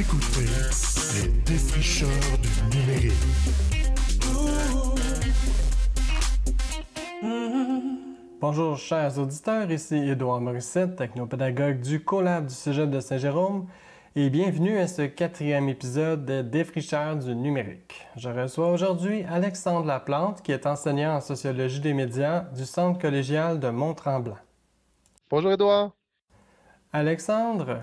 écoutez les défricheurs du numérique. Bonjour chers auditeurs, ici Édouard Morissette, technopédagogue du Collab du Cégep de Saint-Jérôme et bienvenue à ce quatrième épisode des Défricheurs du numérique. Je reçois aujourd'hui Alexandre Laplante qui est enseignant en sociologie des médias du Centre collégial de Mont-Tremblant. Bonjour Édouard. Alexandre,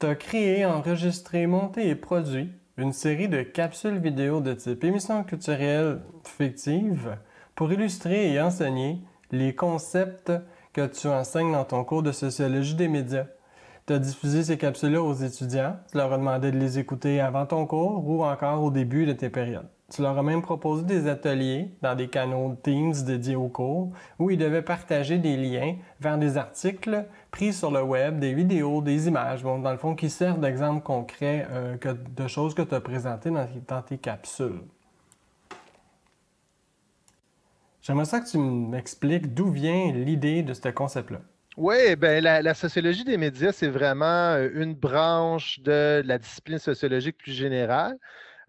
tu as créé, enregistré, monté et produit une série de capsules vidéo de type émission culturelle fictive pour illustrer et enseigner les concepts que tu enseignes dans ton cours de sociologie des médias. Tu as diffusé ces capsules-là aux étudiants, tu leur as demandé de les écouter avant ton cours ou encore au début de tes périodes. Tu leur as même proposé des ateliers dans des canaux Teams dédiés au cours où ils devaient partager des liens vers des articles pris sur le web, des vidéos, des images, bon, dans le fond, qui servent d'exemple concret euh, de choses que tu as présentées dans, tes capsules. J'aimerais ça que tu m'expliques d'où vient l'idée de ce concept-là. Oui, ben la, la sociologie des médias, c'est vraiment euh, une branche de la discipline sociologique plus générale.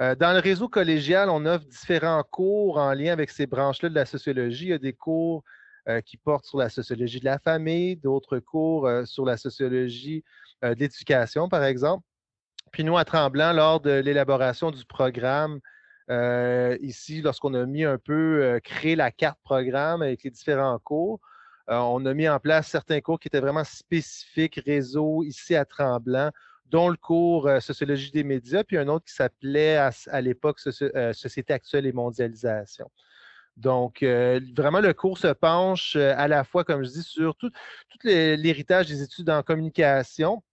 Euh, dans le réseau collégial, on offre différents cours en lien avec ces branches-là de la sociologie. Il y a des cours euh, qui portent sur la sociologie de la famille, d'autres cours sur la sociologie de l'éducation, par exemple. Puis nous, à Tremblant, lors de l'élaboration du programme euh, ici, lorsqu'on a mis un peu, euh, créé la carte programme avec les différents cours, euh, on a mis en place certains cours qui étaient vraiment spécifiques réseau ici à Tremblant, dont le cours Sociologie des médias, puis un autre qui s'appelait à, l'époque Société actuelle et mondialisation. Donc, vraiment, le cours se penche à la fois, comme je dis, sur tout l'héritage des études en communication,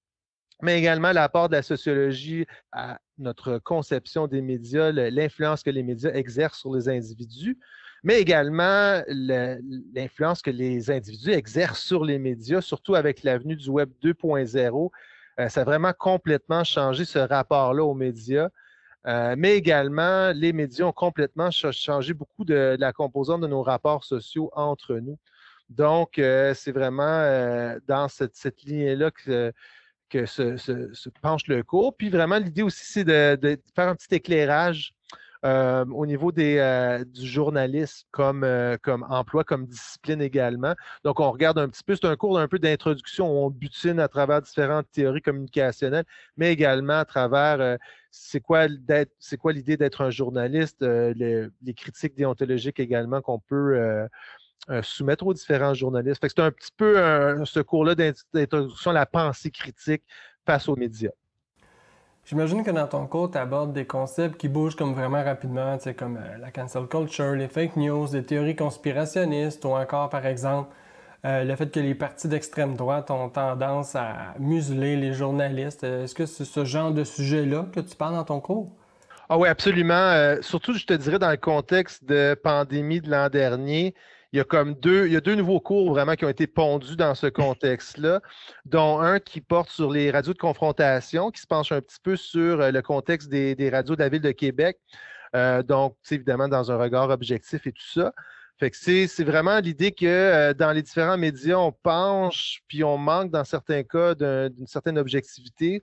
mais également l'apport de la sociologie à notre conception des médias, l'influence que les médias exercent sur les individus, mais également l'influence que les individus exercent sur les médias, surtout avec l'avenue du Web 2.0. Euh, ça a vraiment complètement changé ce rapport-là aux médias. Euh, mais également, les médias ont complètement changé beaucoup de, la composante de nos rapports sociaux entre nous. Donc, euh, c'est vraiment dans cette, cette lignée-là que que se, penche le cours. Puis vraiment, l'idée aussi, c'est de, faire un petit éclairage euh, au niveau des, euh, du journalisme comme, euh, comme emploi, comme discipline également. Donc, on regarde un petit peu, c'est un cours un peu d'introduction où on butine à travers différentes théories communicationnelles, mais également à travers c'est quoi, quoi l'idée d'être un journaliste, les, critiques déontologiques également qu'on peut soumettre aux différents journalistes. C'est un petit peu ce cours-là d'introduction à la pensée critique face aux médias. J'imagine que dans ton cours, tu abordes des concepts qui bougent comme vraiment rapidement, comme euh, la cancel culture, les fake news, les théories conspirationnistes ou encore, par exemple, euh, le fait que les partis d'extrême droite ont tendance à museler les journalistes. Est-ce que c'est ce genre de sujet-là que tu parles dans ton cours? Ah oui, absolument. surtout, je te dirais, dans le contexte de pandémie de l'an dernier, il y a comme deux, il y a deux nouveaux cours vraiment qui ont été pondus dans ce contexte-là, dont un qui porte sur les radios de confrontation, qui se penche un petit peu sur euh, le contexte des, radios de la ville de Québec. Euh, donc, évidemment, dans un regard objectif et tout ça. Fait que c'est, vraiment l'idée que euh, dans les différents médias, on penche, puis on manque dans certains cas d'une certaine objectivité.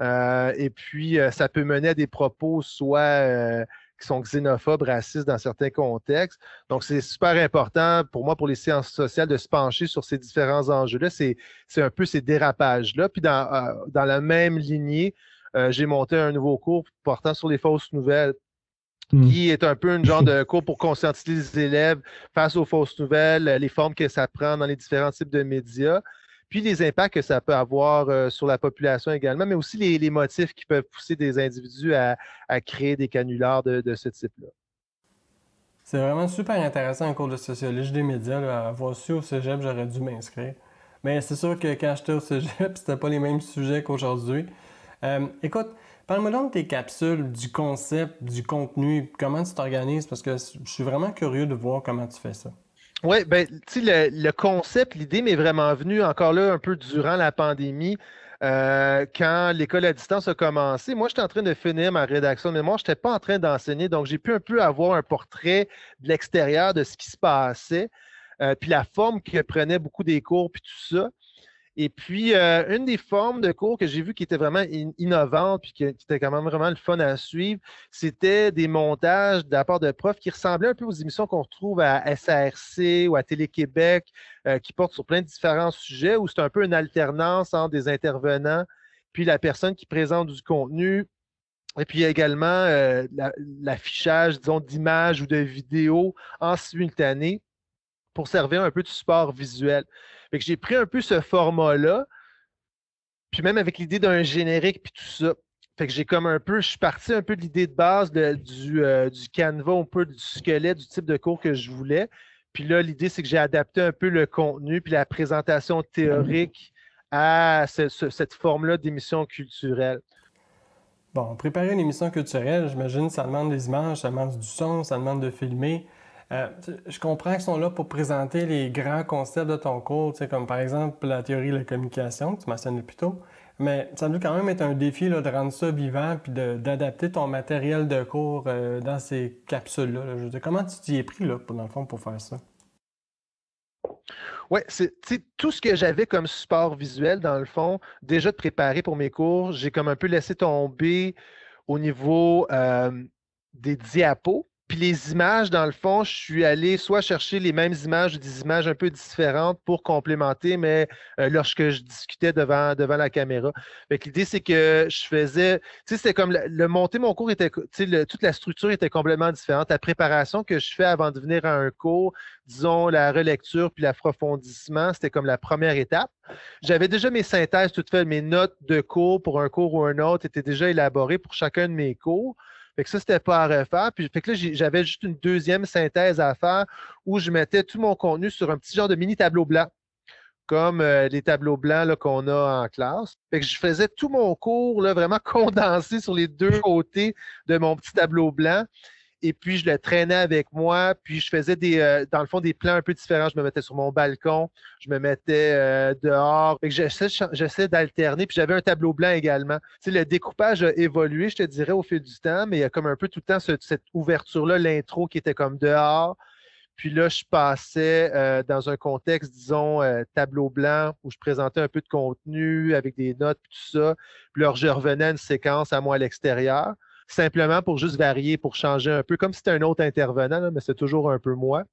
et puis, ça peut mener à des propos soit qui sont xénophobes, racistes dans certains contextes. Donc, c'est super important pour moi, pour les sciences sociales, de se pencher sur ces différents enjeux-là. C'est un peu ces dérapages-là. Puis, dans, euh, dans la même lignée, euh, j'ai monté un nouveau cours portant sur les fausses nouvelles hmm. qui est un peu un genre de cours pour conscientiser les élèves face aux fausses nouvelles, les formes que ça prend dans les différents types de médias puis les impacts que ça peut avoir euh, sur la population également, mais aussi les, motifs qui peuvent pousser des individus à, créer des canulars de, ce type-là. C'est vraiment super intéressant un cours de sociologie des médias. Là. Avoir su au cégep, j'aurais dû m'inscrire. Mais c'est sûr que quand j'étais au cégep, c'était pas les mêmes sujets qu'aujourd'hui. Euh, écoute, parle-moi donc de tes capsules, du concept, du contenu, comment tu t'organises, parce que je suis vraiment curieux de voir comment tu fais ça. Oui, ben, tu sais, le, concept, l'idée m'est vraiment venue encore là un peu durant la pandémie. Euh, quand l'école à distance a commencé, moi, j'étais en train de finir ma rédaction de mémoire. Je n'étais pas en train d'enseigner, donc j'ai pu un peu avoir un portrait de l'extérieur de ce qui se passait, euh, puis la forme que prenaient beaucoup des cours, puis tout ça. Et puis, euh, une des formes de cours que j'ai vu qui était vraiment innovante, puis qui, était quand même vraiment le fun à suivre, c'était des montages de la part de profs qui ressemblaient un peu aux émissions qu'on retrouve à SARC ou à Télé-Québec, euh, qui portent sur plein de différents sujets, où c'est un peu une alternance entre des intervenants, puis la personne qui présente du contenu, et puis également euh, l'affichage, disons, d'images ou de vidéos en simultané pour servir un peu de support visuel. Que j'ai pris un peu ce format-là, puis même avec l'idée d'un générique puis tout ça. Fait que j'ai comme un peu, je suis parti un peu de l'idée de base du, euh, du canevas, un peu du squelette, du type de cours que je voulais. Puis là, l'idée, c'est que j'ai adapté un peu le contenu puis la présentation théorique à cette forme-là d'émission culturelle. Bon, préparer une émission culturelle, j'imagine, ça demande des images, ça demande du son, ça demande de filmer. Euh, je comprends qu'ils sont là pour présenter les grands concepts de ton cours, comme par exemple la théorie de la communication, que tu mentionnais plus tôt. Mais ça doit quand même être un défi de rendre ça vivant puis d'adapter ton matériel de cours euh, dans ces capsules-là. comment tu t'y es pris, là, dans le fond, pour faire ça? Oui, c'est tout ce que j'avais comme support visuel, dans le fond, déjà de préparer pour mes cours, j'ai comme un peu laissé tomber au niveau euh, des diapos. Puis les images, dans le fond, je suis allé soit chercher les mêmes images ou des images un peu différentes pour complémenter, mais euh, lorsque je discutais devant, devant la caméra. L'idée, c'est que je faisais, tu sais, c'était comme le, monter mon cours était, tu sais, toute la structure était complètement différente. La préparation que je fais avant de venir à un cours, disons la relecture puis l'approfondissement, c'était comme la première étape. J'avais déjà mes synthèses toutes faites, mes notes de cours pour un cours ou un autre étaient déjà élaborées pour chacun de mes cours. Fait que ça, c'était pas à refaire. J'avais juste une deuxième synthèse à faire où je mettais tout mon contenu sur un petit genre de mini tableau blanc, comme euh, les tableaux blancs qu'on a en classe. Que je faisais tout mon cours là, vraiment condensé sur les deux côtés de mon petit tableau blanc et puis je le traînais avec moi, puis je faisais des, euh, dans le fond des plans un peu différents. Je me mettais sur mon balcon, je me mettais euh, dehors. J'essaie d'alterner, puis j'avais un tableau blanc également. Le découpage a évolué, je te dirais, au fil du temps, mais il y a comme un peu tout le temps cette ouverture-là, l'intro qui était comme dehors. Puis là, je passais euh, dans un contexte, disons, tableau blanc, où je présentais un peu de contenu avec des notes, tout ça. Puis là, je revenais à une séquence à moi à l'extérieur simplement pour juste varier, pour changer un peu, comme si c'était un autre intervenant, mais c'est toujours un peu moi.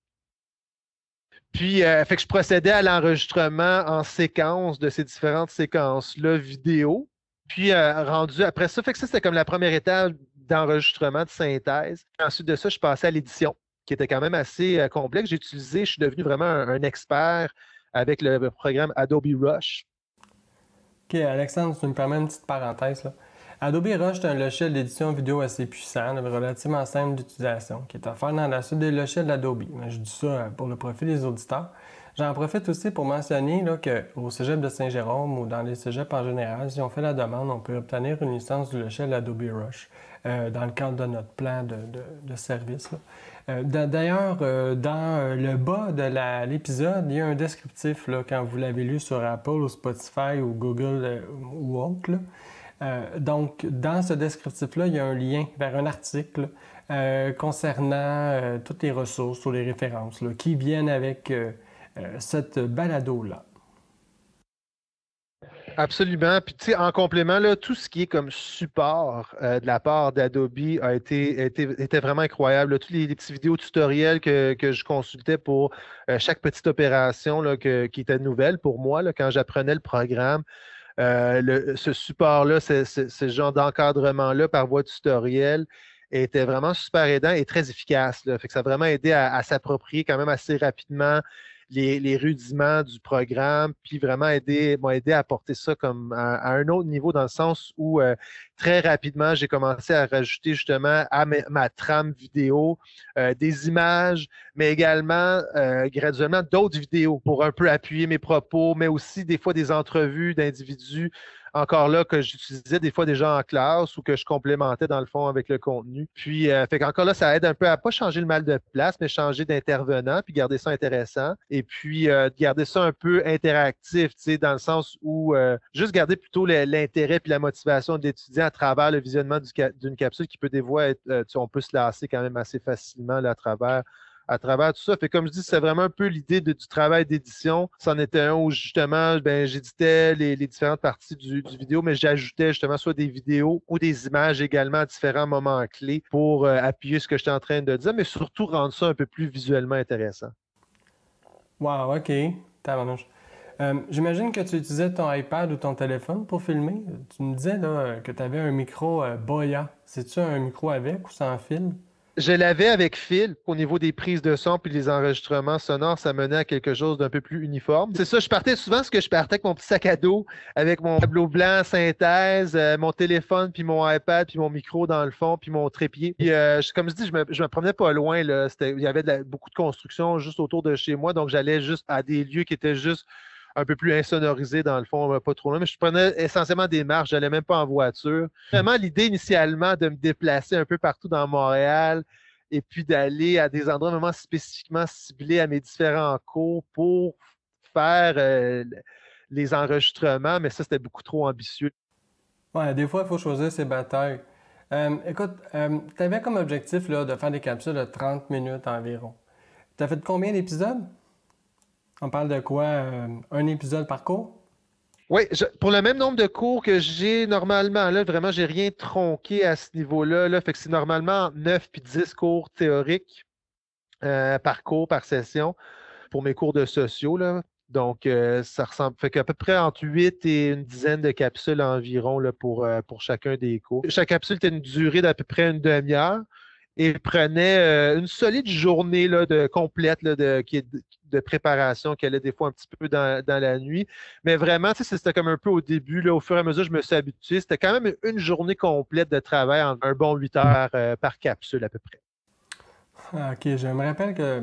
Puis, euh, fait que je procédais à l'enregistrement en séquence de ces différentes séquences-là vidéo. Puis, euh, rendu après ça, fait que ça, c'était comme la première étape d'enregistrement, de synthèse. Ensuite de ça, je passais à l'édition, qui était quand même assez euh, complexe. J'ai utilisé, je suis devenu vraiment un, expert avec le, programme Adobe Rush. OK, Alexandre, tu me permets une petite parenthèse. Là? Adobe Rush est un logiciel d'édition vidéo assez puissant, relativement simple d'utilisation, qui est offert dans la suite des logiciels d'Adobe. Je dis ça euh, pour le profit des auditeurs. J'en profite aussi pour mentionner qu'au cégep de Saint-Jérôme ou dans les cégeps en général, si on fait la demande, on peut obtenir une licence du logiciel Adobe Rush euh, dans le cadre de notre plan de, service. Euh, d'ailleurs, dans le bas de l'épisode, il y a un descriptif quand vous l'avez lu sur Apple ou Spotify ou Google ou autre. Euh, donc, dans ce descriptif-là, il y a un lien vers un article euh, concernant euh, toutes les ressources ou les références qui viennent avec cette balado-là. Absolument. Puis, tu sais, en complément, tout ce qui est comme support de la part d'Adobe a été, était vraiment incroyable. Tous les, petits vidéos tutoriels que, je consultais pour chaque petite opération qui était nouvelle pour moi quand j'apprenais le programme. Euh, ce support-là, ce genre d'encadrement-là par voie tutoriel était vraiment super aidant et très efficace. Ça a vraiment aidé à s'approprier quand même assez rapidement les, rudiments du programme, puis vraiment aider, m'ont aidé à porter ça comme à, un autre niveau dans le sens où euh, très rapidement, j'ai commencé à rajouter justement à ma, trame vidéo euh, des images, mais également euh, graduellement d'autres vidéos pour un peu appuyer mes propos, mais aussi des fois des entrevues d'individus encore là que j'utilisais des fois déjà en classe ou que je complémentais dans le fond avec le contenu. Puis, euh, fait encore là, ça aide un peu à pas changer le mal de place, mais changer d'intervenant, puis garder ça intéressant. Et puis, euh, garder ça un peu interactif, tu sais, dans le sens où euh, juste garder plutôt l'intérêt puis la motivation de l'étudiant à travers le visionnement d'une capsule qui peut des fois être, on peut se lasser quand même assez facilement là, à travers à travers tout ça. Fait comme je dis, c'est vraiment un peu l'idée du travail d'édition. C'en était un où justement, ben, j'éditais les, différentes parties du, vidéo, mais j'ajoutais justement soit des vidéos ou des images également à différents moments clés pour euh, appuyer ce que j'étais en train de dire, mais surtout rendre ça un peu plus visuellement intéressant. Wow, OK. Euh, J'imagine que tu utilisais ton iPad ou ton téléphone pour filmer. Tu me disais que tu avais un micro euh, Boya. C'est-tu un micro avec ou sans fil? Je l'avais avec fil au niveau des prises de son puis des enregistrements sonores, ça menait à quelque chose d'un peu plus uniforme. C'est ça, je partais souvent ce que je partais avec mon petit sac à dos, avec mon tableau blanc synthèse, euh, mon téléphone puis mon iPad puis mon micro dans le fond puis mon trépied. Puis euh, comme je dis, je me, me promenais pas loin. Il y avait beaucoup de construction juste autour de chez moi, donc j'allais juste à des lieux qui étaient juste un peu plus insonorisé dans le fond, pas trop loin. Mais je prenais essentiellement des marches, je n'allais même pas en voiture. Vraiment, l'idée initialement de me déplacer un peu partout dans Montréal et puis d'aller à des endroits vraiment spécifiquement ciblés à mes différents cours pour faire euh, les enregistrements, mais ça, c'était beaucoup trop ambitieux. Ouais, des fois, il faut choisir ses batailles. Euh, écoute, euh, tu avais comme objectif là, de faire des capsules de 30 minutes environ. Tu as fait combien d'épisodes? On parle de quoi? Euh, un épisode par cours? Oui, pour le même nombre de cours que j'ai normalement, là, vraiment, j'ai rien tronqué à ce niveau-là. Là, c'est normalement 9 puis 10 cours théoriques euh, par cours, par session, pour mes cours de sociaux. Donc, euh, ça ressemble. Fait peu près entre 8 et une dizaine de capsules environ pour, pour chacun des cours. Chaque capsule a une durée d'à peu près une demi-heure et prenait euh, une solide journée là, de, complète de, qui de préparation qui allait des fois un petit peu dans, la nuit. Mais vraiment, c'était comme un peu au début, là, au fur et à mesure, je me suis habitué. C'était quand même une journée complète de travail en un bon 8 heures euh, par capsule à peu près. Ah, OK, je me rappelle que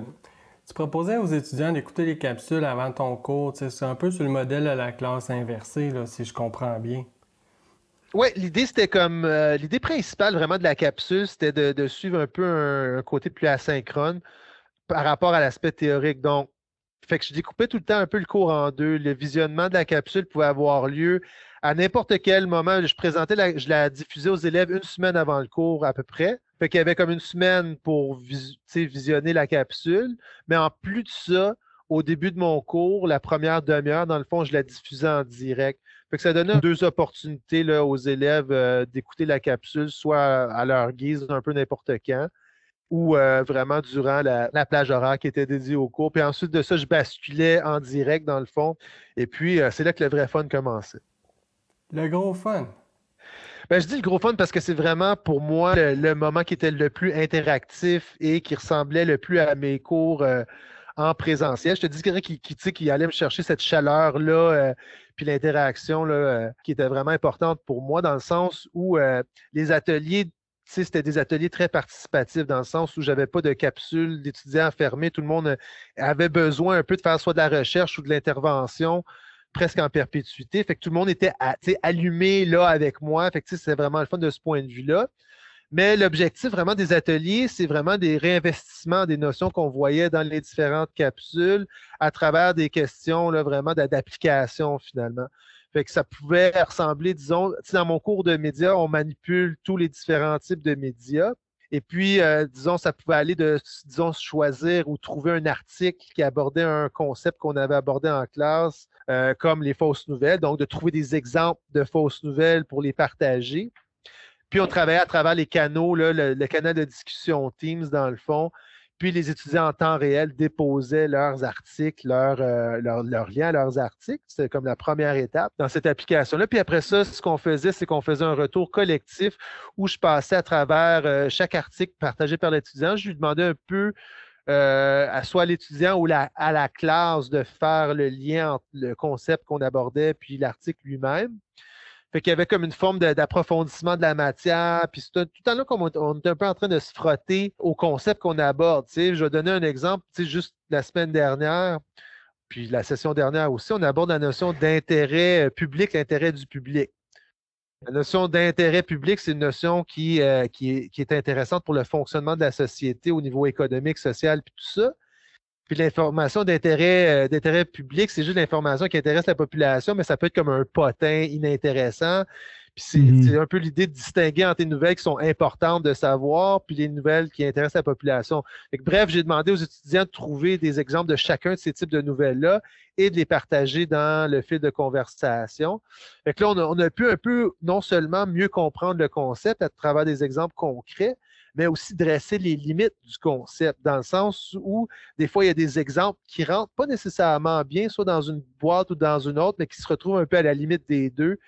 tu proposais aux étudiants d'écouter les capsules avant ton cours. C'est un peu sur le modèle de la classe inversée, là, si je comprends bien. Oui, l'idée, c'était comme. Euh, l'idée principale vraiment de la capsule, c'était de, suivre un peu un, côté plus asynchrone par rapport à l'aspect théorique. Donc, fait que je découpais tout le temps un peu le cours en deux. Le visionnement de la capsule pouvait avoir lieu à n'importe quel moment. Je présentais, la, je la diffusais aux élèves une semaine avant le cours à peu près. Fait qu'il y avait comme une semaine pour visionner la capsule. Mais en plus de ça, au début de mon cours, la première demi-heure, dans le fond, je la diffusais en direct. Fait que ça donnait deux opportunités là, aux élèves euh, d'écouter la capsule, soit à leur guise, un peu n'importe quand, ou euh, vraiment durant la, plage horaire qui était dédiée au cours. Puis ensuite de ça, je basculais en direct dans le fond. Et puis, euh, c'est là que le vrai fun commençait. Le gros fun. Ben, je dis le gros fun parce que c'est vraiment pour moi le, moment qui était le plus interactif et qui ressemblait le plus à mes cours en présentiel. Je te dirais qu'il qui, allait me chercher cette chaleur-là, puis l'interaction euh, qui était vraiment importante pour moi, dans le sens où euh, les ateliers, c'était des ateliers très participatifs, dans le sens où j'avais pas de capsule d'étudiants fermés. Tout le monde avait besoin un peu de faire soit de la recherche ou de l'intervention presque en perpétuité. Fait que tout le monde était allumé là avec moi. Fait que c'est vraiment le fun de ce point de vue-là. Mais l'objectif vraiment des ateliers, c'est vraiment des réinvestissements des notions qu'on voyait dans les différentes capsules à travers des questions là, vraiment d'application finalement. Fait que ça pouvait ressembler, disons, dans mon cours de médias, on manipule tous les différents types de médias. Et puis, euh, disons, ça pouvait aller de, disons, choisir ou trouver un article qui abordait un concept qu'on avait abordé en classe, euh, comme les fausses nouvelles. Donc, de trouver des exemples de fausses nouvelles pour les partager. Puis on travaillait à travers les canaux, le, canal de discussion Teams dans le fond. Puis les étudiants en temps réel déposaient leurs articles, leurs euh, liens à leurs articles. C'était comme la première étape dans cette application-là. Puis après ça, ce qu'on faisait, c'est qu'on faisait un retour collectif où je passais à travers euh, chaque article partagé par l'étudiant. Je lui demandais un peu euh, à soit l'étudiant ou à la classe de faire le lien entre le concept qu'on abordait puis l'article lui-même. Fait qu'il y avait comme une forme d'approfondissement de, la matière. Puis tout le temps qu'on on est un peu en train de se frotter au concept qu'on aborde. Je vais donner un exemple. Juste la semaine dernière, puis la session dernière aussi, on aborde la notion d'intérêt euh, public, l'intérêt du public. La notion d'intérêt public, c'est une notion qui, euh, qui, est, qui, est, intéressante pour le fonctionnement de la société au niveau économique, social, puis tout ça. Puis l'information d'intérêt, euh, d'intérêt public, c'est juste l'information qui intéresse la population, mais ça peut être comme un potin inintéressant. Puis c'est Mhm. un peu l'idée de distinguer entre les nouvelles qui sont importantes de savoir, puis les nouvelles qui intéressent la population. Bref, j'ai demandé aux étudiants de trouver des exemples de chacun de ces types de nouvelles-là et de les partager dans le fil de conversation. Fait que là, on a, on a pu un peu non seulement mieux comprendre le concept à travers des exemples concrets, mais aussi dresser les limites du concept, dans le sens où des fois, il y a des exemples qui rentrent pas nécessairement bien, soit dans une boîte ou dans une autre, mais qui se retrouvent un peu à la limite des deux,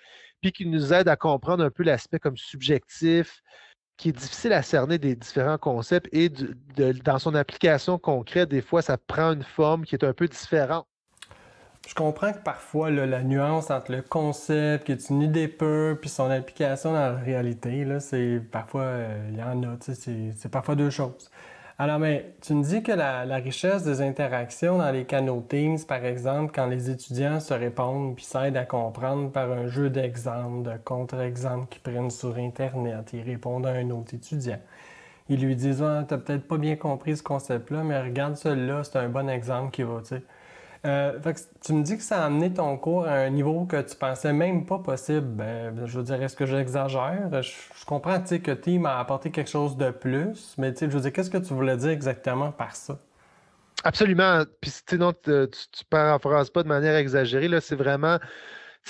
puis qui nous aident à comprendre un peu l'aspect comme subjectif, qui est difficile à cerner des différents concepts et dans son application concrète, des fois, ça prend une forme qui est un peu différente. Je comprends que parfois, la nuance entre le concept, qui est une idée pure, puis son application dans la réalité, là, c'est parfois, euh, il y en a, c'est- parfois deux choses. Alors, mais tu me dis que la, la richesse des interactions dans les canaux Teams, par exemple, quand les étudiants se répondent puis s'aident à comprendre par un jeu d'exemples, de contre-exemples qu'ils prennent sur Internet, ils répondent à un autre étudiant. Ils lui disent ah, T'as peut-être pas bien compris ce concept-là, mais regarde celui-là, c'est un bon exemple qui va, tu sais. Euh, tu me dis que ça a amené ton cours à un niveau que tu pensais même pas possible. Ben, je veux dire, est-ce que j'exagère? Je, je comprends que Team a apporté quelque chose de plus, mais je veux dire, qu'est-ce que tu voulais dire exactement par ça? Absolument. Puis sinon, tu, tu, tu paraphrases pas de manière exagérée. Là, c'est vraiment.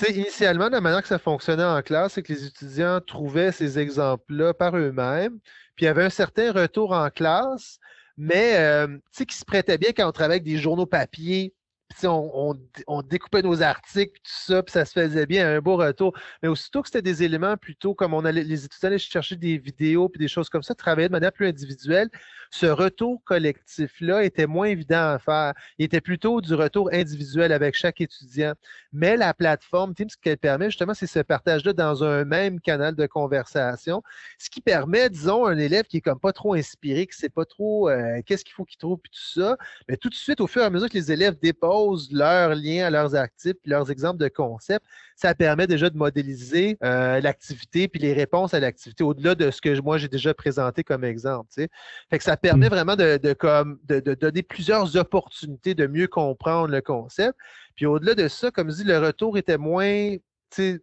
Initialement, la manière que ça fonctionnait en classe, c'est que les étudiants trouvaient ces exemples-là par eux-mêmes. Puis il y avait un certain retour en classe, mais euh, qui se prêtait bien quand on travaillait avec des journaux papier. Puis on, découpait nos articles, tout ça, puis ça se faisait bien, un beau retour. Mais aussitôt que c'était des éléments plutôt comme on les étudiants allaient chercher des vidéos puis des choses comme ça, travailler de manière plus individuelle, ce retour collectif-là était moins évident à faire. Il était plutôt du retour individuel avec chaque étudiant. Mais la plateforme Teams, ce qu'elle permet justement, c'est ce partage-là dans un même canal de conversation, ce qui permet, disons, un élève qui est comme pas trop inspiré, qui sait pas trop euh, qu'est-ce qu'il faut qu'il trouve, puis tout ça, mais tout de suite, au fur et à mesure que les élèves déposent leurs liens à leurs actifs, puis leurs exemples de concepts, ça permet déjà de modéliser euh, l'activité puis les réponses à l'activité au-delà de ce que moi j'ai déjà présenté comme exemple. Fait que ça permet vraiment de, de, comme, de, de, donner plusieurs opportunités de mieux comprendre le concept. Puis au-delà de ça, comme je dis, le retour était moins. Si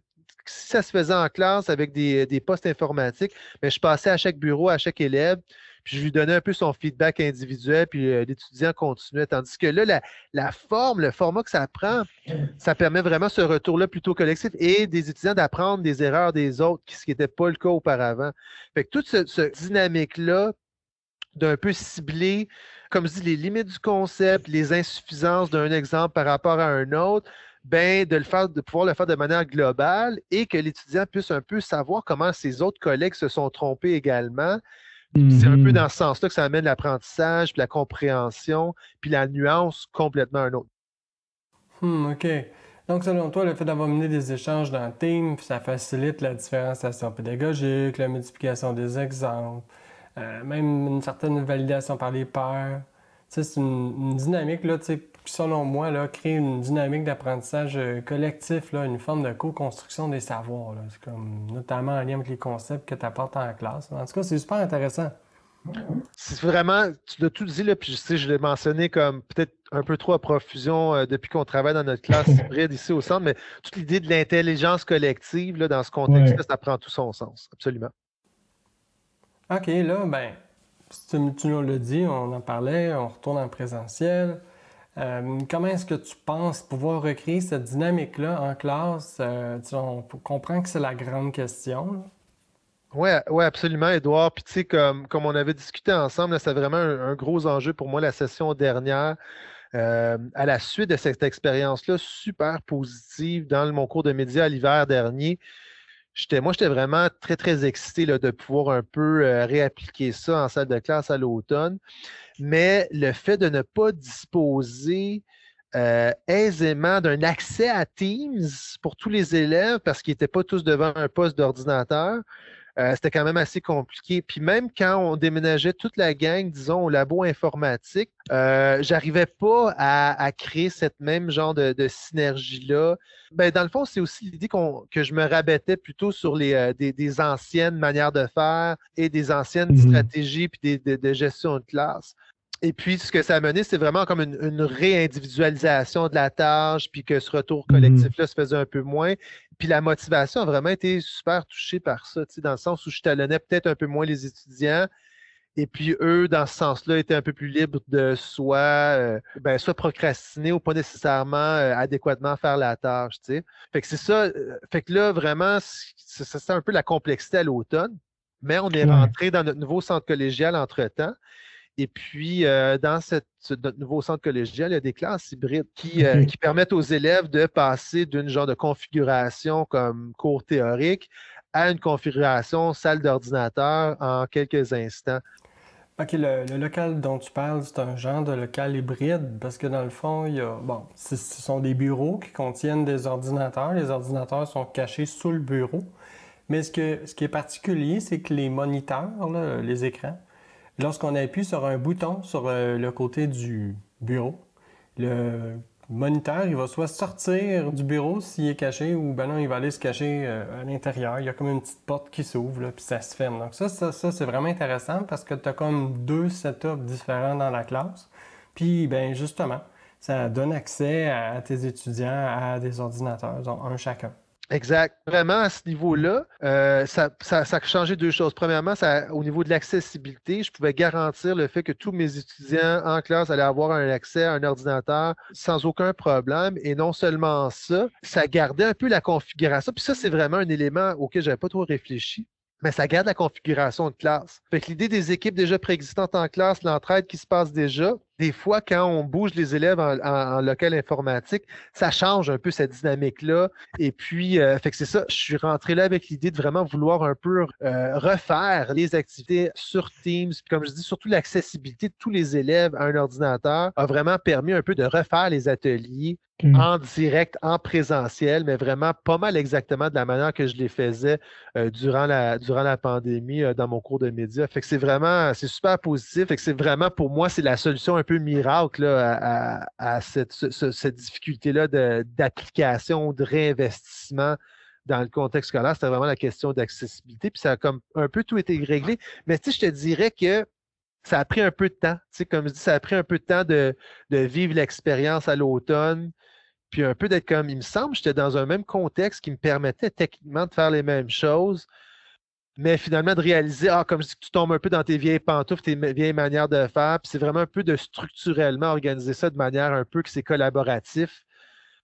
ça se faisait en classe avec des, des postes informatiques, mais je passais à chaque bureau, à chaque élève, puis je lui donnais un peu son feedback individuel, puis euh, l'étudiant continuait. Tandis que là, la, forme, le format que ça prend, ça permet vraiment ce retour-là plutôt collectif et des étudiants d'apprendre des erreurs des autres, ce qui n'était pas le cas auparavant. Fait que toute cette ce dynamique-là d'un peu cibler, comme je dis, les limites du concept, les insuffisances d'un exemple par rapport à un autre, ben, de le faire, de pouvoir le faire de manière globale et que l'étudiant puisse un peu savoir comment ses autres collègues se sont trompés également. Mm-hmm. C'est un peu dans ce sens-là que ça amène l'apprentissage, puis la compréhension, puis la nuance complètement un autre. Hmm, OK. Donc, selon toi, le fait d'avoir mené des échanges dans le team, ça facilite la différenciation pédagogique, la multiplication des exemples, euh, même une certaine validation par les pairs. Tu sais, c'est une, une, dynamique, là, tu sais, qui, selon moi, là, crée une dynamique d'apprentissage collectif, là, une forme de co-construction des savoirs. C'est comme, notamment en lien avec les concepts que tu apportes en classe. En tout cas, c'est super intéressant. C'est vraiment, tu l'as tout dit, là, puis je sais, je l'ai mentionné comme peut-être un peu trop à profusion euh, depuis qu'on travaille dans notre classe hybride ici au centre, mais toute l'idée de l'intelligence collective, là, dans ce contexte-là, ouais. ça prend tout son sens, absolument. OK, là, ben, tu, tu nous l'as dit, on en parlait, on retourne en présentiel. Euh, comment est-ce que tu penses pouvoir recréer cette dynamique-là en classe? Euh, on comprend que c'est la grande question. Oui, ouais, absolument, Edouard. Puis, tu sais, comme, comme on avait discuté ensemble, c'est vraiment un, gros enjeu pour moi la session dernière. Euh, à la suite de cette expérience-là, super positive dans mon cours de médias l'hiver dernier, moi, j'étais vraiment très, très excité là, de pouvoir un peu euh, réappliquer ça en salle de classe à l'automne. Mais le fait de ne pas disposer euh, aisément d'un accès à Teams pour tous les élèves parce qu'ils n'étaient pas tous devant un poste d'ordinateur, euh, c'était quand même assez compliqué. Puis même quand on déménageait toute la gang, disons, au labo informatique, euh, j'arrivais pas à, à, créer cette même genre de, de synergie-là. Ben, dans le fond, c'est aussi l'idée que je me rabattais plutôt sur les, euh, des, des, anciennes manières de faire et des anciennes Mhm. stratégies puis des, de, de gestion de classe. Et puis, ce que ça a mené, c'est vraiment comme une, réindividualisation de la tâche, puis que ce retour mhm. collectif-là se faisait un peu moins. Puis la motivation a vraiment été super touchée par ça, dans le sens où je talonnais peut-être un peu moins les étudiants, et puis eux, dans ce sens-là, étaient un peu plus libres de soit, euh, ben, soit procrastiner ou pas nécessairement euh, adéquatement faire la tâche. Fait que c'est ça. Euh, fait que là, vraiment, c'est un peu la complexité à l'automne. Mais on est rentré dans notre nouveau centre collégial entre-temps. Et puis, dans cette, notre nouveau centre collégial, il y a des classes hybrides qui, qui permettent aux élèves de passer d'une genre de configuration comme cours théorique à une configuration salle d'ordinateur en quelques instants. OK, le, local dont tu parles, c'est un genre de local hybride parce que dans le fond, il y a, bon, ce sont des bureaux qui contiennent des ordinateurs. Les ordinateurs sont cachés sous le bureau. Mais ce, que, ce qui est particulier, c'est que les moniteurs, les écrans, lorsqu'on appuie sur un bouton sur euh, le côté du bureau, le moniteur, il va soit sortir du bureau s'il est caché ou ben non, il va aller se cacher euh, à l'intérieur. Il y a comme une petite porte qui s'ouvre, puis ça se ferme. Donc ça, ça, ça c'est vraiment intéressant parce que tu as comme deux setups différents dans la classe. Puis, ben justement, ça donne accès à tes étudiants à des ordinateurs, donc un chacun. Exact. Vraiment, à ce niveau-là, euh, ça, a changé deux choses. Premièrement, ça, au niveau de l'accessibilité, je pouvais garantir le fait que tous mes étudiants en classe allaient avoir un accès à un ordinateur sans aucun problème. Et non seulement ça, ça gardait un peu la configuration. Puis ça, c'est vraiment un élément auquel je n'avais pas trop réfléchi mais ça garde la configuration de classe. Fait que l'idée des équipes déjà préexistantes en classe, l'entraide qui se passe déjà, des fois, quand on bouge les élèves en, local informatique, ça change un peu cette dynamique-là. Et puis, euh, fait que c'est ça, je suis rentré là avec l'idée de vraiment vouloir un peu euh, refaire les activités sur Teams. Puis comme je dis, surtout l'accessibilité de tous les élèves à un ordinateur a vraiment permis un peu de refaire les ateliers Mm. en direct, en présentiel, mais vraiment pas mal exactement de la manière que je les faisais euh, durant, la, durant la pandémie euh, dans mon cours de médias. Fait que c'est vraiment, c'est super positif. Fait que c'est vraiment, pour moi, c'est la solution un peu miracle à, cette, cette difficulté-là d'application, de, réinvestissement dans le contexte scolaire. C'était vraiment la question d'accessibilité. Puis ça a comme un peu tout été réglé. Mais tu sais, je te dirais que ça a pris un peu de temps. Tu sais, comme je dis, ça a pris un peu de temps de, de vivre l'expérience à l'automne puis un peu d'être comme, il me semble, j'étais dans un même contexte qui me permettait techniquement de faire les mêmes choses, mais finalement de réaliser, ah, comme si tu tombes un peu dans tes vieilles pantoufles, tes vieilles manières de faire, puis c'est vraiment un peu de structurellement organiser ça de manière un peu que c'est collaboratif,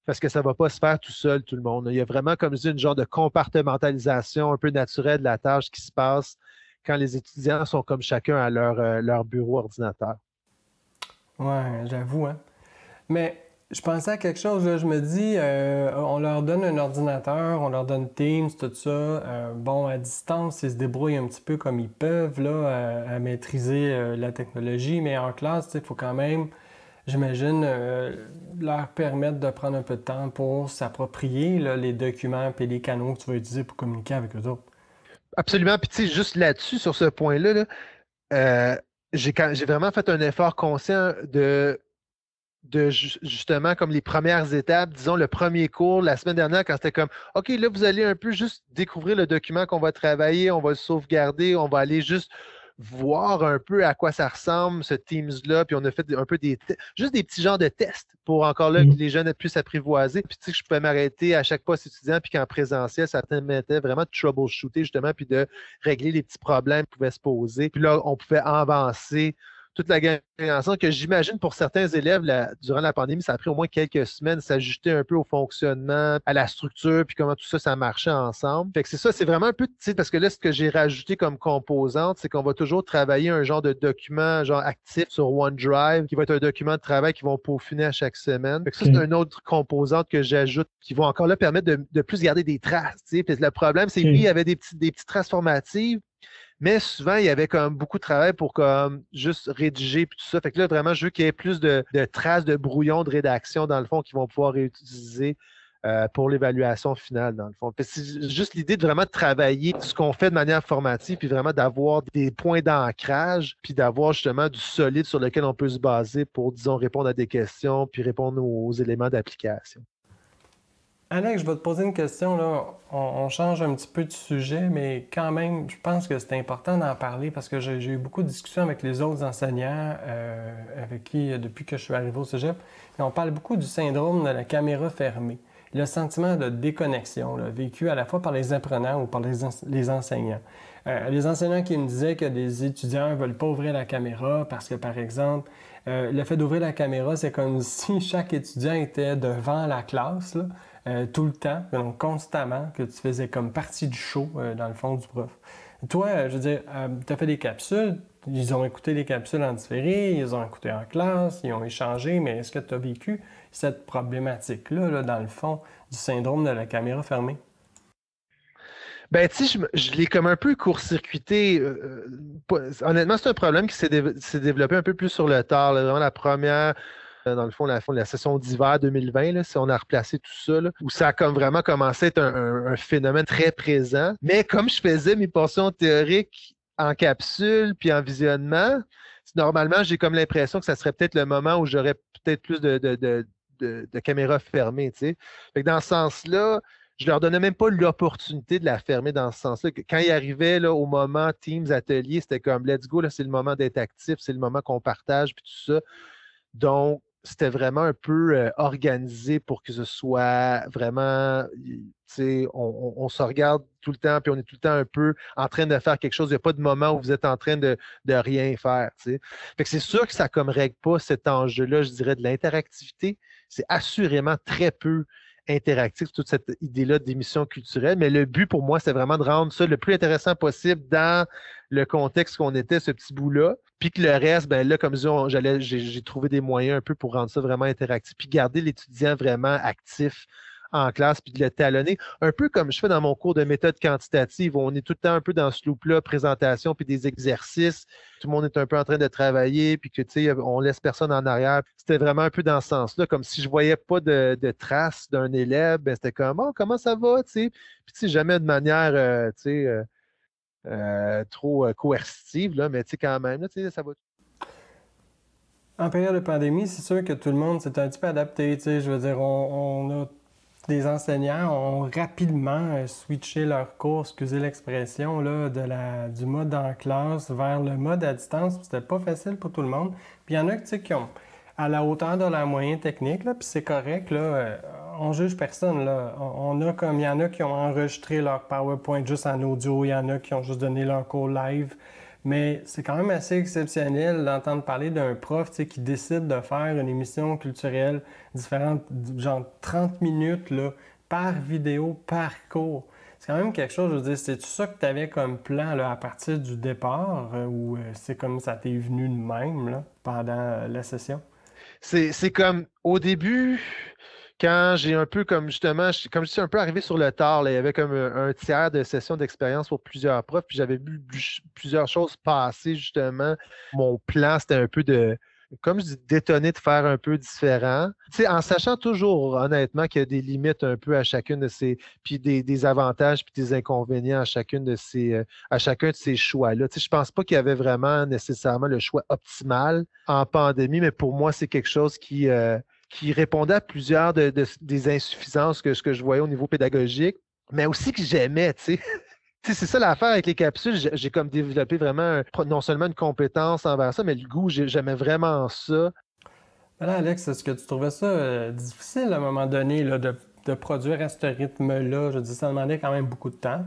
parce que ça ne va pas se faire tout seul, tout le monde. Il y a vraiment, comme je dis, une genre de compartimentalisation un peu naturelle de la tâche qui se passe quand les étudiants sont comme chacun à leur, euh, leur bureau ordinateur. Ouais, j'avoue, hein. Mais je pensais à quelque chose, je me dis, euh, on leur donne un ordinateur, on leur donne Teams, tout ça. Euh, bon, à distance, ils se débrouillent un petit peu comme ils peuvent là, à, maîtriser euh, la technologie, mais en classe, il faut quand même, j'imagine, leur permettre de prendre un peu de temps pour s'approprier les documents et les canaux que tu vas utiliser pour communiquer avec eux autres. Absolument. Puis, tu sais, juste là-dessus, sur ce point-là, j'ai vraiment fait un effort conscient de de justement comme les premières étapes, disons le premier cours la semaine dernière quand c'était comme OK, là vous allez un peu juste découvrir le document qu'on va travailler, on va le sauvegarder, on va aller juste voir un peu à quoi ça ressemble ce Teams-là, puis on a fait un peu des juste des petits genres de tests pour encore là que mmh. les jeunes puissent apprivoiser. Puis tu sais que je pouvais m'arrêter à chaque poste étudiant, puis qu'en présentiel, ça permettait vraiment de troubleshooter justement, puis de régler les petits problèmes qui pouvaient se poser. Puis là, on pouvait avancer toute la gang ensemble, que j'imagine pour certains élèves, durant la pandémie, ça a pris au moins quelques semaines s'ajuster un peu au fonctionnement, à la structure, puis comment tout ça, ça marchait ensemble. Fait que c'est ça, c'est vraiment un peu, tu parce que là, ce que j'ai rajouté comme composante, c'est qu'on va toujours travailler un genre de document, genre actif sur OneDrive, qui va être un document de travail qui vont peaufiner à chaque semaine. Fait que ça, c'est une autre composante que j'ajoute qui va encore là permettre de, plus garder des traces, tu sais. le problème, c'est qu'il y avait des, petits, des petites traces formatives, mais souvent, il y avait comme beaucoup de travail pour comme juste rédiger et tout ça. Fait que là, vraiment, je veux qu'il y ait plus de, traces de brouillons de rédaction, dans le fond, qui vont pouvoir réutiliser euh, pour l'évaluation finale, dans le fond. C'est juste l'idée de vraiment travailler ce qu'on fait de manière formative, puis vraiment d'avoir des points d'ancrage, puis d'avoir justement du solide sur lequel on peut se baser pour, disons, répondre à des questions, puis répondre aux éléments d'application. Alex, je vais te poser une question. Là. On, change un petit peu de sujet, mais quand même, je pense que c'est important d'en parler parce que j'ai eu beaucoup de discussions avec les autres enseignants euh, avec qui, euh, depuis que je suis arrivé au cégep, et on parle beaucoup du syndrome de la caméra fermée. Le sentiment de déconnexion, vécu à la fois par les apprenants ou par les, enseignants. Euh, les enseignants qui me disaient que des étudiants ne veulent pas ouvrir la caméra parce que, par exemple, le fait d'ouvrir la caméra, c'est comme si chaque étudiant était devant la classe. Là. Euh, tout le temps, donc constamment, que tu faisais comme partie du show, euh, dans le fond, du prof. Toi, euh, je veux dire, tu as fait des capsules, ils ont écouté les capsules en différé, ils ont écouté en classe, ils ont échangé, mais est-ce que tu as vécu cette problématique-là, dans le fond, du syndrome de la caméra fermée? Ben, tu sais, je, l'ai comme un peu court-circuité. honnêtement, c'est un problème qui s'est développé un peu plus sur le tard. Vraiment, la première dans le fond, la, la session d'hiver 2020, si on a replacé tout ça, où ça a comme vraiment commencé à être un, phénomène très présent. Mais comme je faisais mes portions théoriques en capsule puis en visionnement, normalement, j'ai comme l'impression que ça serait peut-être le moment où j'aurais peut-être plus de, de, caméras fermées. dans ce sens-là, je leur donnais même pas l'opportunité de la fermer dans ce sens-là. Quand ils arrivaient là, au moment Teams Atelier, c'était comme let's go, c'est le moment d'être actif, c'est le moment qu'on partage, puis tout ça. Donc, c'était vraiment un peu euh, organisé pour que ce soit vraiment, tu sais, on, se regarde tout le temps, puis on est tout le temps un peu en train de faire quelque chose. Il n'y a pas de moment où vous êtes en train de, rien faire, tu sais. C'est sûr que ça ne règle pas cet enjeu-là, je dirais, de l'interactivité. C'est assurément très peu interactif, toute cette idée-là d'émission culturelle. Mais le but pour moi, c'est vraiment de rendre ça le plus intéressant possible dans le contexte qu'on était, ce petit bout-là. Puis que le reste, ben là, comme j'allais, j'ai trouvé des moyens un peu pour rendre ça vraiment interactif, puis garder l'étudiant vraiment actif en classe puis de le talonner. Un peu comme je fais dans mon cours de méthode quantitative, où on est tout le temps un peu dans ce loop-là, présentation puis des exercices. Tout le monde est un peu en train de travailler, puis que, tu sais, on laisse personne en arrière. C'était vraiment un peu dans ce sens-là, comme si je voyais pas de, traces d'un élève, ben, c'était comme, oh, comment ça va, tu sais? Puis, tu jamais de manière, euh, tu sais, euh, euh, trop coercitive, là, mais tu sais, quand même, tu sais, ça va. En période de pandémie, c'est sûr que tout le monde s'est un petit peu adapté. Je veux dire, on, on a des enseignants ont rapidement euh, switché leur cours, excusez l'expression, du mode en classe vers le mode à distance. C'était pas facile pour tout le monde. Puis il y en a qui ont à la hauteur de la moyenne technique, là, puis c'est correct, là, euh, on juge personne. Là. On a comme il y en a qui ont enregistré leur PowerPoint juste en audio, il y en a qui ont juste donné leur cours live. Mais c'est quand même assez exceptionnel d'entendre parler d'un prof qui décide de faire une émission culturelle différente, genre 30 minutes là, par vidéo, par cours. C'est quand même quelque chose, je veux dire, c'est ça que tu avais comme plan là, à partir du départ euh, ou euh, c'est comme ça t'est venu de même là, pendant euh, la session? C'est comme au début, quand j'ai un peu comme justement, comme je suis un peu arrivé sur le tard, il y avait comme un, tiers de session d'expérience pour plusieurs profs, puis j'avais vu plusieurs choses passer justement. Mon plan, c'était un peu de, comme je dis, d'étonner de faire un peu différent. Tu en sachant toujours, honnêtement, qu'il y a des limites un peu à chacune de ces, puis des, avantages puis des inconvénients à chacune de ces, euh, à chacun de ces choix-là. Je pense pas qu'il y avait vraiment nécessairement le choix optimal en pandémie, mais pour moi, c'est quelque chose qui, euh, qui répondait à plusieurs des insuffisances que, que je voyais au niveau pédagogique, mais aussi que j'aimais, tu sais. c'est ça l'affaire avec les capsules. J'ai comme développé vraiment non seulement une compétence envers ça, mais le goût, j'aimais vraiment ça. Voilà, Alex, est-ce que tu trouvais ça euh, difficile à un moment donné de, produire à ce rythme-là? Je dis, ça demandait quand même beaucoup de temps.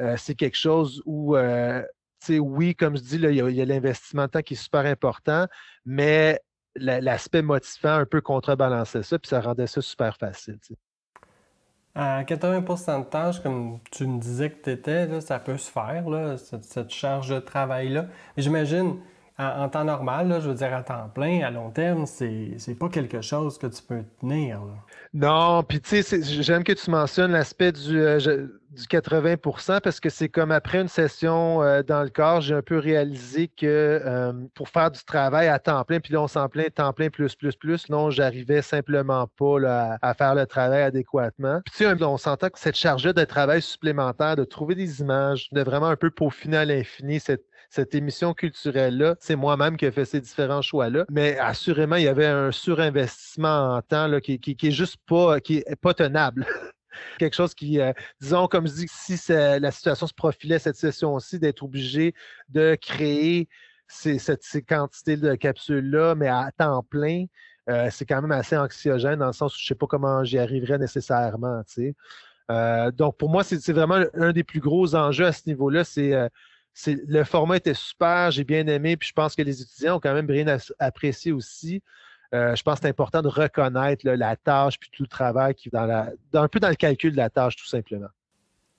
Euh, c'est quelque chose où, euh, tu sais, oui, comme je dis, il y a l'investissement de temps qui est super important, mais l'aspect motivant un peu contrebalançait ça, puis ça rendait ça super facile. À 80% de tâches, comme tu me disais que tu étais, ça peut se faire, cette, charge de travail-là. J'imagine, en, temps normal, je veux dire à temps plein, à long terme, c'est, pas quelque chose que tu peux tenir. Non, puis tu sais, j'aime que tu mentionnes l'aspect du, euh, du 80% parce que c'est comme après une session euh, dans le corps, j'ai un peu réalisé que euh, pour faire du travail à temps plein, puis là, on s'en plaint temps plein plus, plus, plus, non, j'arrivais simplement pas à, faire le travail adéquatement. Puis tu sais, on s'entend que cette charge de travail supplémentaire, de trouver des images, de vraiment un peu peaufiner à l'infini cette, cette émission culturelle-là. C'est moi-même qui ai fait ces différents choix-là. Mais assurément, il y avait un surinvestissement en temps là, qui, qui, juste qui est pas tenable. Quelque chose qui, euh, disons, comme je dis, si la situation se profilait cette session-ci, d'être obligé de créer ces, cette, ces quantités de capsules-là, mais à temps plein, euh, c'est quand même assez anxiogène dans le sens où je ne sais pas comment j'y arriverais nécessairement. Euh, donc, pour moi, c'est vraiment un des plus gros enjeux à ce niveau-là. C'est le format était super, j'ai bien aimé, puis je pense que les étudiants ont quand même bien apprécié aussi. Euh, je pense que c'est important de reconnaître la tâche puis tout le travail qui dans la, un peu dans le calcul de la tâche, tout simplement.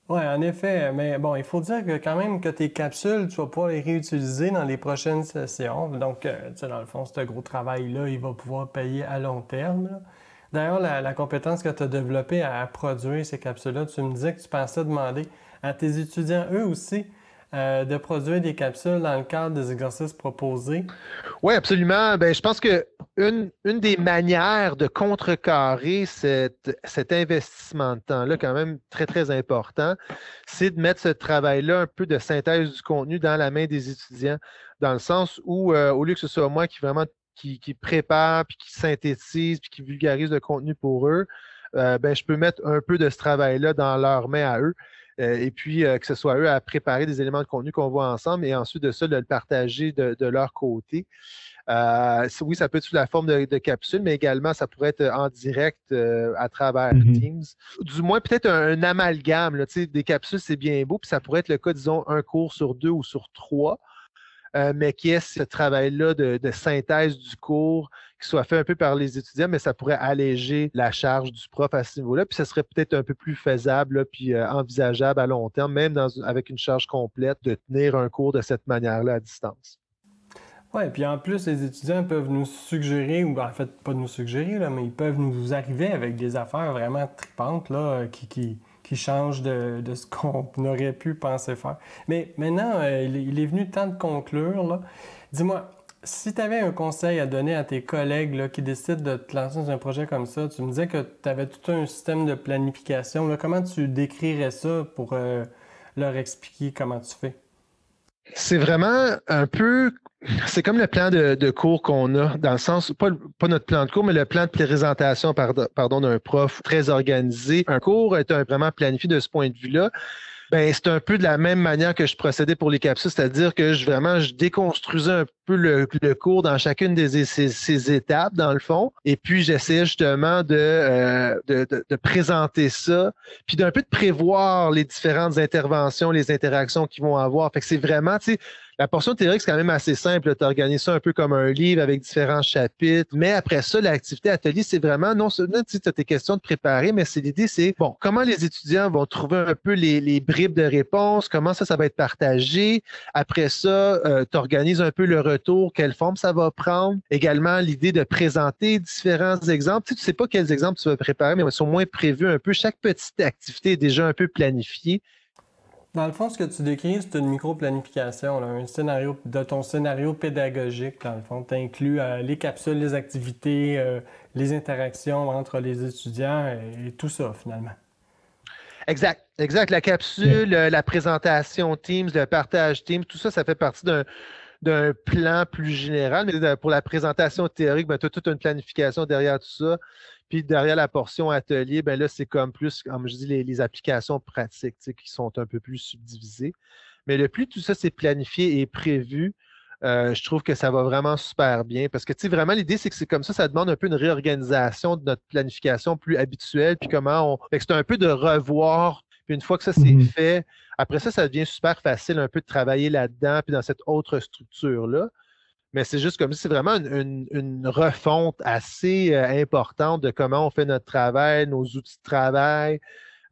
Oui, en effet. Mais bon, il faut dire que quand même que tes capsules, tu vas pouvoir les réutiliser dans les prochaines sessions. Donc, euh, tu sais, dans le fond, ce gros travail-là, il va pouvoir payer à long terme. D'ailleurs, la, compétence que tu as développée à produire ces capsules-là, tu me disais que tu pensais demander à tes étudiants, eux aussi, euh, de produire des capsules dans le cadre des exercices proposés? Oui, absolument. Ben, je pense que une, des manières de contrecarrer cet investissement de temps-là, quand même très, très important, c'est de mettre ce travail-là, un peu de synthèse du contenu dans la main des étudiants, dans le sens où, euh, au lieu que ce soit moi qui vraiment qui, prépare, puis qui synthétise, puis qui vulgarise le contenu pour eux, euh, ben, je peux mettre un peu de ce travail-là dans leurs mains à eux. Euh, et puis euh, que ce soit eux à préparer des éléments de contenu qu'on voit ensemble et ensuite de ça, de le partager de, leur côté. Euh, oui, ça peut être sous la forme de, capsules, mais également ça pourrait être en direct à travers mm-hmm. Teams. Du moins, peut-être un, amalgame. des capsules, c'est bien beau, puis ça pourrait être le cas, disons, un cours sur deux ou sur trois. Mais qui est ce travail-là de, synthèse du cours qui soit fait un peu par les étudiants, mais ça pourrait alléger la charge du prof à ce niveau-là. Puis ça serait peut-être un peu plus faisable, puis euh, envisageable à long terme, même avec une charge complète, de tenir un cours de cette manière-là à distance. Oui, puis en plus, les étudiants peuvent nous suggérer, ou en fait, pas nous suggérer, là, mais ils peuvent nous arriver avec des affaires vraiment tripantes là, qui, changent de, ce qu'on aurait pu penser faire. Mais maintenant, euh, il, est venu le temps de conclure. Dis-moi, si tu avais un conseil à donner à tes collègues qui décident de te lancer dans un projet comme ça, tu me disais que tu avais tout un système de planification. Comment tu décrirais ça pour euh, leur expliquer comment tu fais? C'est vraiment un peu, c'est comme le plan de, cours qu'on a, dans le sens, pas, pas, notre plan de cours, mais le plan de présentation, pardon, d'un prof très organisé. Un cours est vraiment planifié de ce point de vue-là. Ben, c'est un peu de la même manière que je procédais pour les capsules, c'est-à-dire que je vraiment je déconstruisais un peu le, cours dans chacune des ces, étapes, dans le fond. Et puis j'essayais justement de, euh, de, de, présenter ça, puis d'un peu de prévoir les différentes interventions, les interactions qu'ils vont avoir. Fait que c'est vraiment, tu sais, la portion théorique, c'est quand même assez simple. Tu organises ça un peu comme un livre avec différents chapitres. Mais après ça, l'activité atelier, c'est vraiment non seulement tu as tes questions de préparer, mais c'est l'idée, c'est bon, comment les étudiants vont trouver un peu les, bribes de réponse, comment ça, ça va être partagé. Après ça, euh, tu organises un peu le retour, quelle forme ça va prendre. Également, l'idée de présenter différents exemples. Tu sais, sais pas quels exemples tu vas préparer, mais ils sont moins prévus un peu. Chaque petite activité est déjà un peu planifiée. Dans le fond, ce que tu décris, c'est une micro-planification, un scénario de ton scénario pédagogique. Dans le fond, tu inclus euh, les capsules, les activités, euh, les interactions entre les étudiants et, tout ça, finalement. Exact, exact. La capsule, euh, la présentation Teams, le partage Teams, tout ça, ça fait partie d'un plan plus général, mais pour la présentation théorique, ben, tu as toute une planification derrière tout ça. Puis derrière la portion atelier, ben là, c'est comme plus, comme je dis, les, applications pratiques qui sont un peu plus subdivisées. Mais le plus tout ça c'est planifié et prévu, euh, je trouve que ça va vraiment super bien. Parce que, tu sais, vraiment, l'idée, c'est que c'est comme ça, ça demande un peu une réorganisation de notre planification plus habituelle. Puis comment on. c'est un peu de revoir. Puis une fois que ça, c'est mmh fait, après ça, ça devient super facile un peu de travailler là-dedans, puis dans cette autre structure-là mais c'est juste comme si c'est vraiment une, refonte assez euh, importante de comment on fait notre travail, nos outils de travail.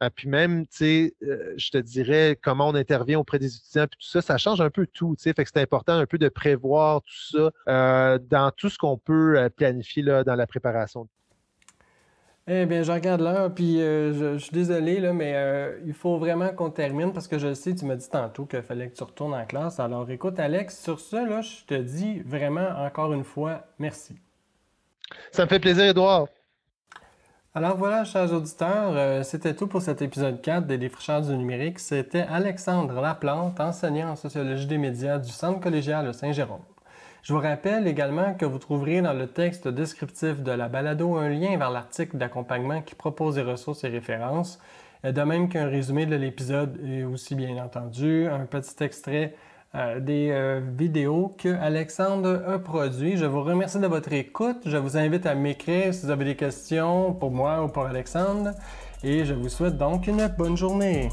Euh, puis même, tu sais, euh, je te dirais comment on intervient auprès des étudiants, puis tout ça, ça change un peu tout, tu sais. Fait que c'est important un peu de prévoir tout ça dans tout ce qu'on peut planifier là, dans la préparation. Eh bien, je regarde l'heure, puis euh, je, suis désolé, là, mais euh, il faut vraiment qu'on termine parce que je sais, tu m'as dit tantôt qu'il fallait que tu retournes en classe. Alors, écoute, Alex, sur ça, là, je te dis vraiment encore une fois merci. Ça me fait plaisir, Edouard. Alors voilà, chers auditeurs, euh, c'était tout pour cet épisode 4 des défricheurs du numérique. C'était Alexandre Laplante, enseignant en sociologie des médias du Centre collégial de Saint-Jérôme. Je vous rappelle également que vous trouverez dans le texte descriptif de la balado un lien vers l'article d'accompagnement qui propose des ressources et références, de même qu'un résumé de l'épisode et aussi bien entendu un petit extrait euh, des euh, vidéos que Alexandre a produit. Je vous remercie de votre écoute. Je vous invite à m'écrire si vous avez des questions pour moi ou pour Alexandre. Et je vous souhaite donc une bonne journée.